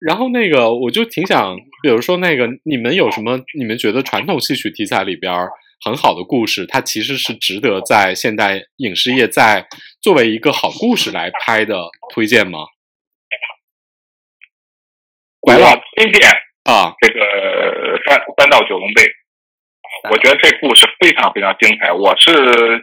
然后那个我就挺想，比如说那个你们有什么你们觉得传统戏曲题材里边很好的故事，它其实是值得在现代影视业在作为一个好故事来拍的，推荐吗？我推荐啊，这个三三到九龙杯，我觉得这故事非常非常精彩。我是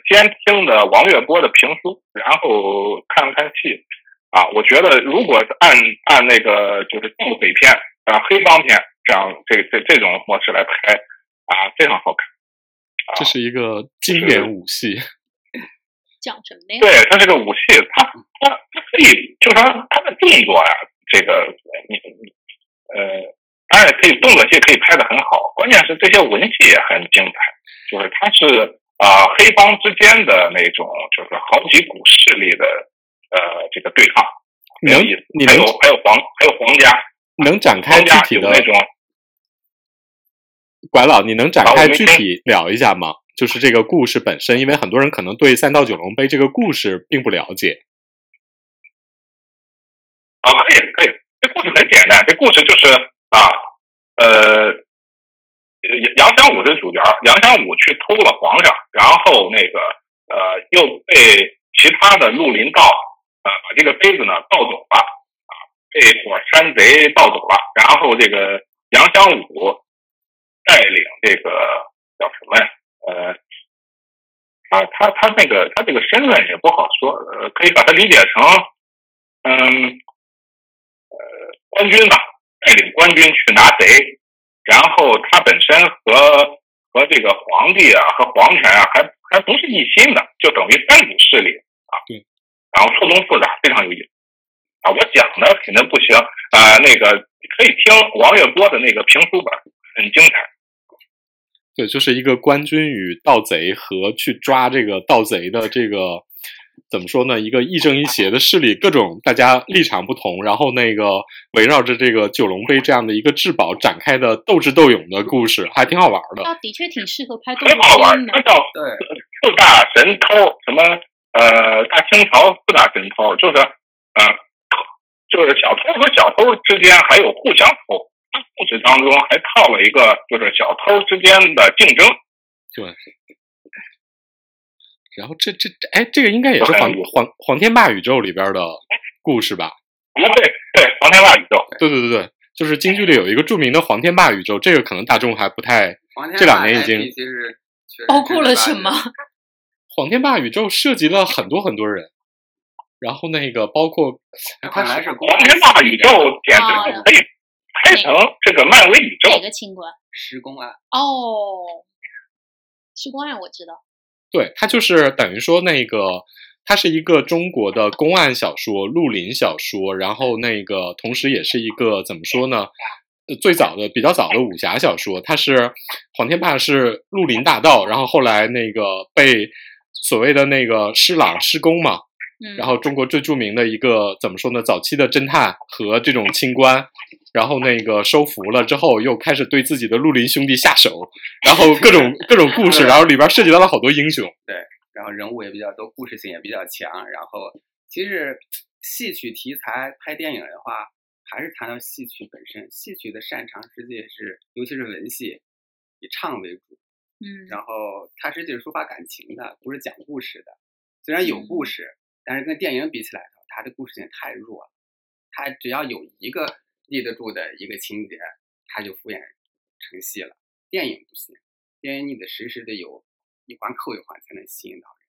先听的王月波的评书，然后看了看戏，啊，我觉得如果按按那个就是警匪片啊、黑帮片这样这这这种模式来拍啊，非常好看。这是一个经典武戏。讲什么呀？对，它是个武戏，它它它可以，就说它的动作呀，这个你你呃，当然可以动作戏可以拍的很好，关键是这些文戏也很精彩，就是它是啊、黑帮之间的那种，就是好几股势力的呃这个对抗，你能没有意思。你有还有皇还有皇家，能展开具体的那种拐老，你能展开具体聊一下吗？就是这个故事本身，因为很多人可能对三道九龙杯这个故事并不了解。啊，可以可以，这故事很简单，这故事就是啊，呃，杨武是主角，杨祥武去偷了皇上，然后那个呃又被其他的绿林盗呃把这个杯子呢盗走了啊，这伙山贼盗走了，然后这个杨祥武带领这个叫什么呀？呃，他他他那个他这个身份也不好说，呃，可以把它理解成嗯。呃，官军吧，带领官军去拿贼，然后他本身和和这个皇帝啊和皇权啊还还不是一心的，就等于三股势力啊，对，然后错综复杂，非常有意思啊。我讲的肯定不行啊、那个可以听王月波的那个评书本，很精彩。对，就是一个官军与盗贼和去抓这个盗贼的这个怎么说呢？一个亦正亦邪的势力，各种大家立场不同，然后那个围绕着这个九龙杯这样的一个至宝展开的斗智斗勇的故事，还挺好玩的。它的确挺适合拍动作很好玩片，的它。叫对，四大神偷，什么呃大清朝四大神偷，就是呃就是小偷和小偷之间还有互相偷。故事当中还套了一个就是小偷之间的竞争，对。然后这这这，哎，这个应该也是黄黄黄天霸宇宙里边的故事吧？啊对对，黄天霸宇宙，对对对对，就是京剧里有一个著名的黄天霸宇宙，这个可能大众还不太。这两年已经包括了什么？黄天霸宇宙涉及了很多很多人，然后那个包括它本来是黄天霸宇宙简直就可以拍成这个漫威宇宙哪。个清官？施公案，哦，施公案我知道。对，它就是等于说那个，它是一个中国的公案小说、绿林小说，然后那个同时也是一个怎么说呢？最早的比较早的武侠小说，它是黄天霸是绿林大盗，然后后来那个被所谓的那个施琅施公嘛，嗯，然后中国最著名的一个怎么说呢？早期的侦探和这种清官，然后那个收服了之后，又开始对自己的绿林兄弟下手，然后各种各种故事，然后里边涉及到了好多英雄。对然后人物也比较多，故事性也比较强。然后其实戏曲题材拍电影的话，还是谈到戏曲本身，戏曲的擅长实际是，尤其是文戏，以唱为主。嗯，然后它实际是抒发感情的，不是讲故事的。虽然有故事，但是跟电影比起来的话，它的故事性太弱了。它只要有一个立得住的一个情节，它就敷衍成戏了。电影不行，电影你得时时的有一环扣一环才能吸引到人。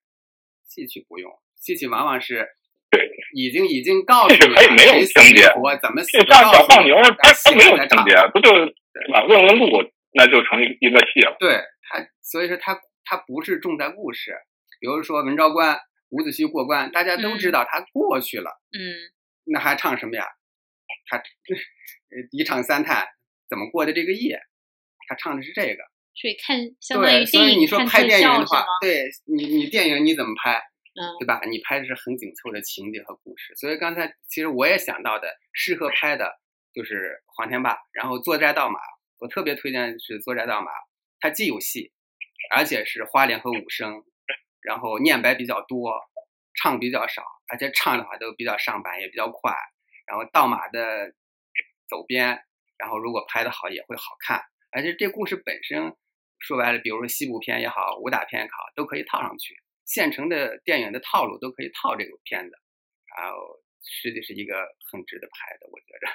戏曲不用，戏曲往往是对已经已经告诉你可以没有情节我，怎么死就像小放牛，它没有情节，不就是对吧？问问路，那就成一一个戏了。对他，所以说他他不是重在故事。比如说文昭关伍子胥过关，大家都知道他过去了，嗯，那还唱什么呀？他呃一唱三叹，怎么过的这个夜？他唱的是这个。所以看相当于对，所以你说拍电影的话？，对你你电影你怎么拍？嗯对吧？你拍的是很紧凑的情节和故事，所以刚才其实我也想到的，适合拍的就是黄天霸，然后坐寨盗马，我特别推荐是坐寨盗马，它既有戏，而且是花脸和武生，然后念白比较多，唱比较少，而且唱的话都比较上板，也比较快，然后倒马的走边，然后如果拍的好也会好看，而且这故事本身说白了，比如说西部片也好，武打片也好，都可以套上去，现成的电影的套路都可以套这个片子，然后实际是一个很值得拍的，我觉着。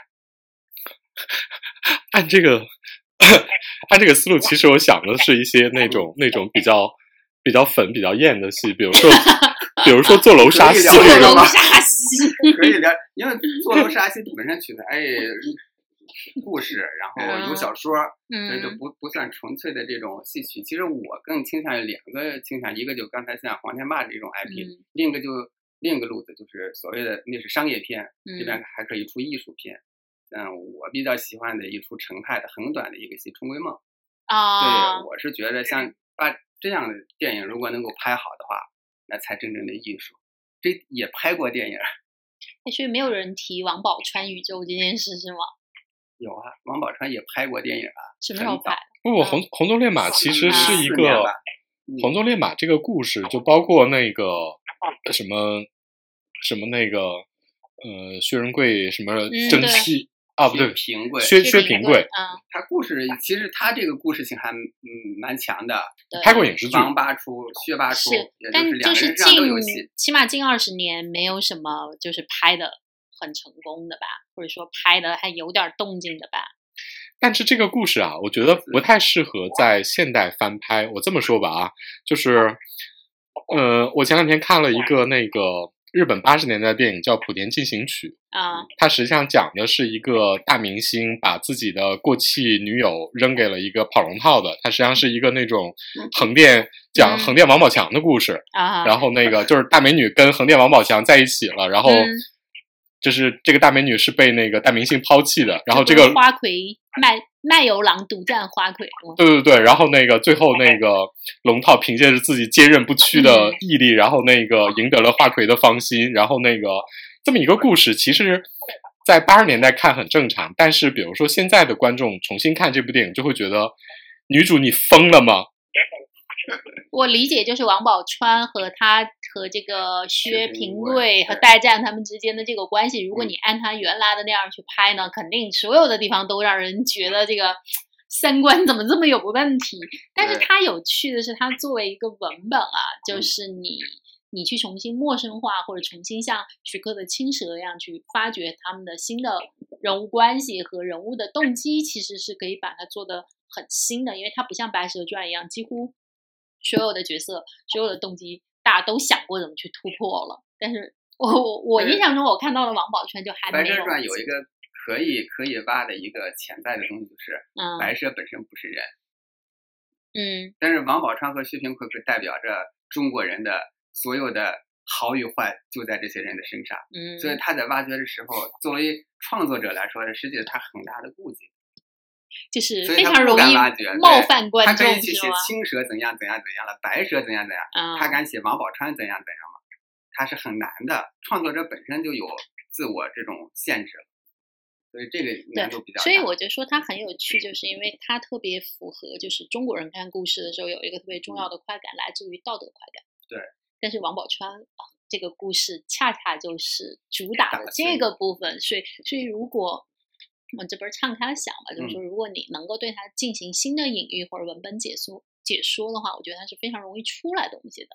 按这个 按这个思路，其实我想的是一些那种那种比较比较粉、比较艳的戏，比如说比如说坐 楼杀戏可以聊这个吗这种。杀戏，可以聊，因为坐楼杀戏本身取材哎故事，然后有小说，所以就嗯不不算纯粹的这种戏曲。其实我更倾向于两个倾向，一个就刚才像黄天霸这种 IP，、嗯另一个就另一个路子就是所谓的那是商业片，这边嗯还可以出艺术片。嗯，我比较喜欢的一出程派的很短的一个戏《春闺梦》。啊对，，我是觉得像把这样的电影如果能够拍好的话，那才真正的艺术。这也拍过电影，哎所以没有人提王宝钏宇宙这件事是吗？有啊，王宝钏也拍过电影啊。什么时候拍？不不，红红鬃烈马其实是一个红鬃烈马这个故事，就包括那个什么什么那个呃薛仁贵什么蒸对汽啊，不对，平贵，薛薛平平贵啊，他故事其实他这个故事性还嗯蛮强的，拍过影视剧，王八出、薛八出，是，但是就是近。起码近二十年没有什么就是拍的很成功的吧，或者说拍的还有点动静的吧。但是这个故事啊，我觉得不太适合在现代翻拍。我这么说吧啊，就是，呃，我前两天看了一个那个日本八十年代的电影叫《莆田进行曲》，啊、它实际上讲的是一个大明星把自己的过气女友扔给了一个跑龙套的，它实际上是一个那种横店讲嗯。横店王宝强的故事。啊，然后那个就是大美女跟横店王宝强在一起了，然后嗯。就是这个大美女是被那个大明星抛弃的，然后这个花魁卖卖油郎独占花魁？对对对，然后那个最后那个龙套凭借着自己坚韧不屈的嗯毅力，然后那个赢得了花魁的芳心，然后那个这么一个故事，其实，在八十年代看很正常，但是比如说现在的观众重新看这部电影，就会觉得女主你疯了吗？我理解就是王宝钏和他和这个薛薛平贵和对戴战他们之间的这个关系，如果嗯你按他原来的那样去拍呢，肯定所有的地方都让人觉得这个三观怎么这么有问题。但是对它有趣的是，它作为一个文本啊，就嗯是你。你去重新陌生化，或者重新像徐克的《青蛇》一样去发掘他们的新的人物关系和人物的动机，其实是可以把它做的很新的，因为它不像《白蛇传》一样，几乎所有的角色、所有的动机，大家都想过怎么去突破了。但是我我我印象中，我看到的王宝钏就还白没有。白蛇传有一个可以可以挖的一个潜在的东西，就是嗯白蛇本身不是人，嗯但是王宝钏和薛平贵是代表着中国人的所有的好与坏就在这些人的身上，嗯，所以他在挖掘的时候，作为创作者来说，实际是他很大的顾忌。就是非常容易冒犯观众，他可以去？写青蛇怎样怎样怎样了，白蛇怎样怎样，嗯，他敢写王宝钏怎样怎样吗？他是很难的，创作者本身就有自我这种限制了，所以这个难度比较大。所以我就说它很有趣，就是因为它特别符合，就是中国人看故事的时候有一个特别重要的快感，来自于道德快感。对。但是王宝钏啊这个故事恰恰就是主打的打这个部分，所以所以如果我这不是敞开想嘛，就是嗯说如果你能够对它进行新的隐喻或者文本解说解说的话，我觉得它是非常容易出来东西的。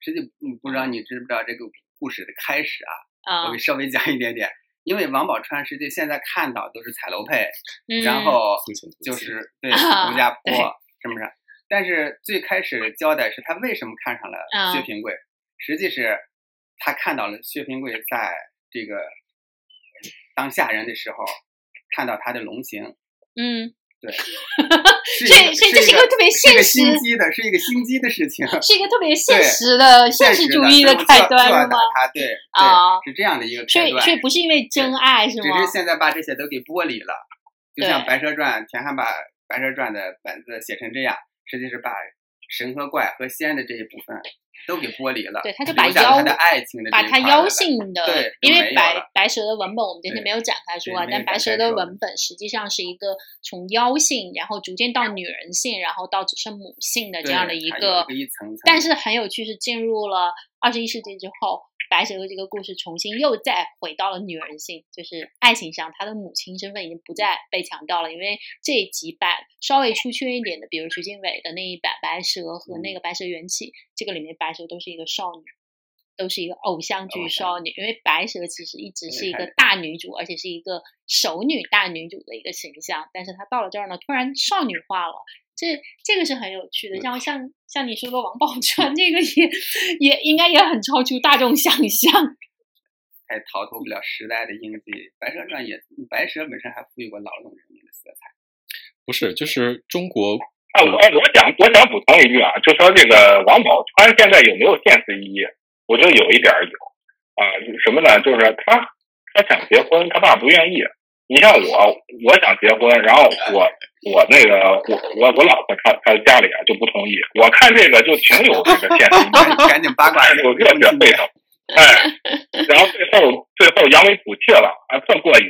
实际嗯不知道你知不知道这个故事的开始啊？啊我给，稍微讲一点点。因为王宝钏实际现在看到都是彩楼配，嗯然后就是 对啊吴家坡对是不是？但是最开始交代是他为什么看上了嗯薛平贵，实际是他看到了薛平贵在这个当下人的时候，看到他的龙形，嗯，对，所是一个以所以这是一一个特别现实心机的，是一个心机的事情。是一个特别现实的现实实主义的的开端，是吗？对对啊是这样的一个所以，开端。所以不是因为真爱是吗？只是现在把这些都给剥离了，就像《白蛇传》，田汉把《白蛇传》的本子写成这样，实际是把神和怪和仙的这一部分都给剥离了，对他就把妖下了他的爱情的把他妖性的，对因为白白蛇的文本我们今天没有展开说啊，但白蛇的文本实际上是一个从妖性，然后逐渐到女人性，然后到只剩母性的这样的一个一个一层层，但是很有趣是进入了二十一世纪之后，白蛇的这个故事重新又再回到了女人性，就是爱情上，她的母亲身份已经不再被强调了，因为这几版稍微出圈一点的，比如徐静蕾的那一版《白蛇》和那个《白蛇缘起》，这个里面白蛇都是一个少女。都是一个偶像剧少女，因为白蛇其实一直是一个大女主，而且是一个熟女大女主的一个形象，但是她到了这儿呢，突然少女化了，这这个是很有趣的。像像像你说的王宝钏，这个也也应该也很超出大众想象。还逃脱不了时代的印记。《白蛇传》也，白蛇本身还赋予过劳动人民的色彩。不是，就是中国啊，我我想我想补充一句啊，就说这个王宝钏现在有没有现实意义？我觉得有一点儿有啊，什么呢？就是他他想结婚，他爸不愿意。你像我，我想结婚，然后我我那个我我我老婆她她家里啊就不同意。我看这个就挺有这个现实。赶紧八卦看这个热血沸腾，哎，然后最后最后扬眉吐气了，啊，特过瘾。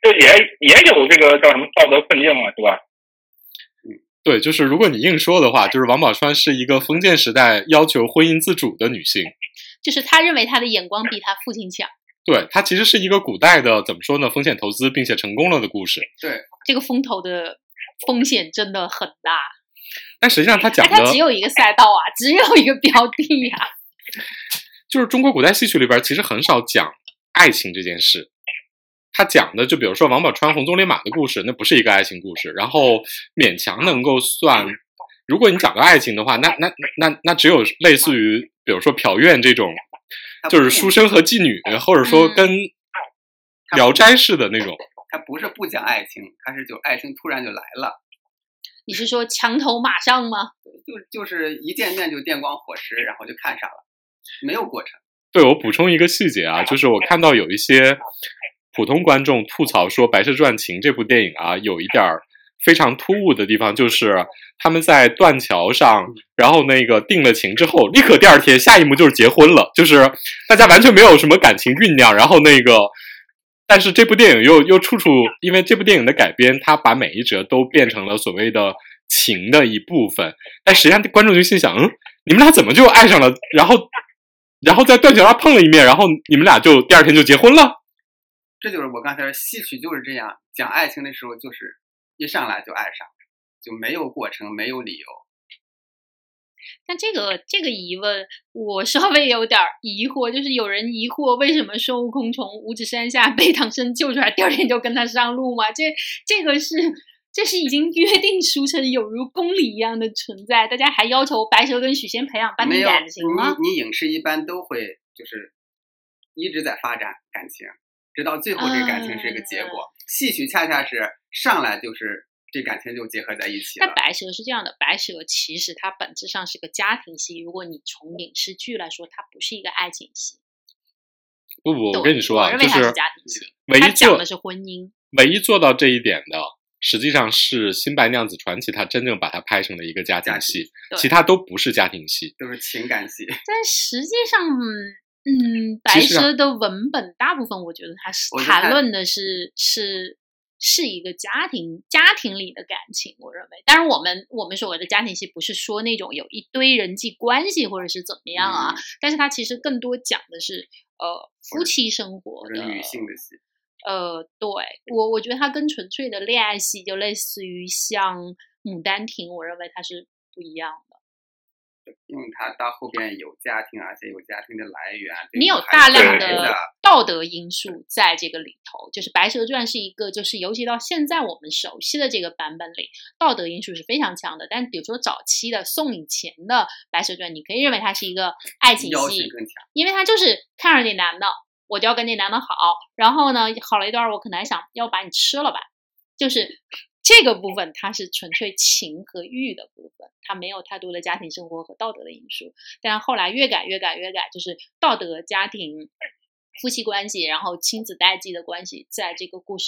这也也有这个叫什么道德困境啊，是吧？对，就是如果你硬说的话，就是王宝钏是一个封建时代要求婚姻自主的女性。就是他认为他的眼光比他父亲强，对，它其实是一个古代的怎么说呢？风险投资并且成功了的故事。对，这个风投的风险真的很大。但实际上，它讲哎，的他只有一个赛道啊，只有一个标的呀、就是中国古代戏曲里边其实很少讲爱情这件事。他讲的就比如说王宝钏红鬃烈马的故事，那不是一个爱情故事，然后勉强能够算。如果你讲到爱情的话，那那那那只有类似于比如说朴院这种，就是书生和妓女，或者说嗯跟《聊斋》似的那种。它不是不讲爱情，它是就爱情突然就来了，你是说墙头马上吗？就就是一见面就电光火石，然后就看上了，没有过程。对我补充一个细节啊，就是我看到有一些普通观众吐槽说《白蛇传情》这部电影啊，有一点儿非常突兀的地方，就是他们在断桥上，然后那个定了情之后，立刻第二天下一幕就是结婚了，就是大家完全没有什么感情酝酿，然后那个。但是这部电影又又处处，因为这部电影的改编，它把每一折都变成了所谓的情的一部分。但实际上，观众就心想，嗯，你们俩怎么就爱上了？然后然后在断桥上碰了一面，然后你们俩就第二天就结婚了。这就是我刚才，戏曲就是这样，讲爱情的时候就是一上来就爱上，就没有过程，没有理由。但这个这个疑问，我稍微有点儿疑惑，就是有人疑惑为什么孙悟空从五指山下 被唐僧救出来，第二天就跟他上路吗？这这个是这是已经约定俗成，有如公理一样的存在，大家还要求白蛇跟许仙培养半没有点感情吗？你你影视一般都会就是一直在发展感情，直到最后这个感情是一个结果。戏曲恰恰是上来就是这感情就结合在一起了。但白蛇是这样的，白蛇其实它本质上是个家庭戏。如果你从影视剧来说，它不是一个爱情戏。不不，我跟你说啊，就我认为它是是家庭戏，唯一讲的是婚姻。唯一做到这一点的，实际上是《新白娘子传奇》，它真正把它拍成了一个家庭戏，对其他都不是家庭戏。都是情感戏，但实际上，嗯，白其实啊蛇的文本大部分，我觉得它是谈论的是是是一个家庭家庭里的感情。我认为，当然我们我们所谓的家庭戏，不是说那种有一堆人际关系或者是怎么样啊，嗯但是它其实更多讲的是呃夫妻生活的女性的戏。呃，对我我觉得它跟纯粹的恋爱戏就类似于像《牡丹亭》，我认为它是不一样的。因为他到后边有家庭，而且有家庭的来源，你有大量的道德因素在这个里头，就是《白蛇传》是一个，就是尤其到现在我们熟悉的这个版本里，道德因素是非常强的。但比如说早期的宋以前的《白蛇传》，你可以认为它是一个爱情戏。因为他就是看上那男的，我就要跟那男的好，然后呢，好了一段，我可能还想要把你吃了吧，就是这个部分它是纯粹情和欲的部分，它没有太多的家庭生活和道德的因素。但后来越改越改越改，就是道德、家庭、夫妻关系，然后亲子代际的关系，在这个故事。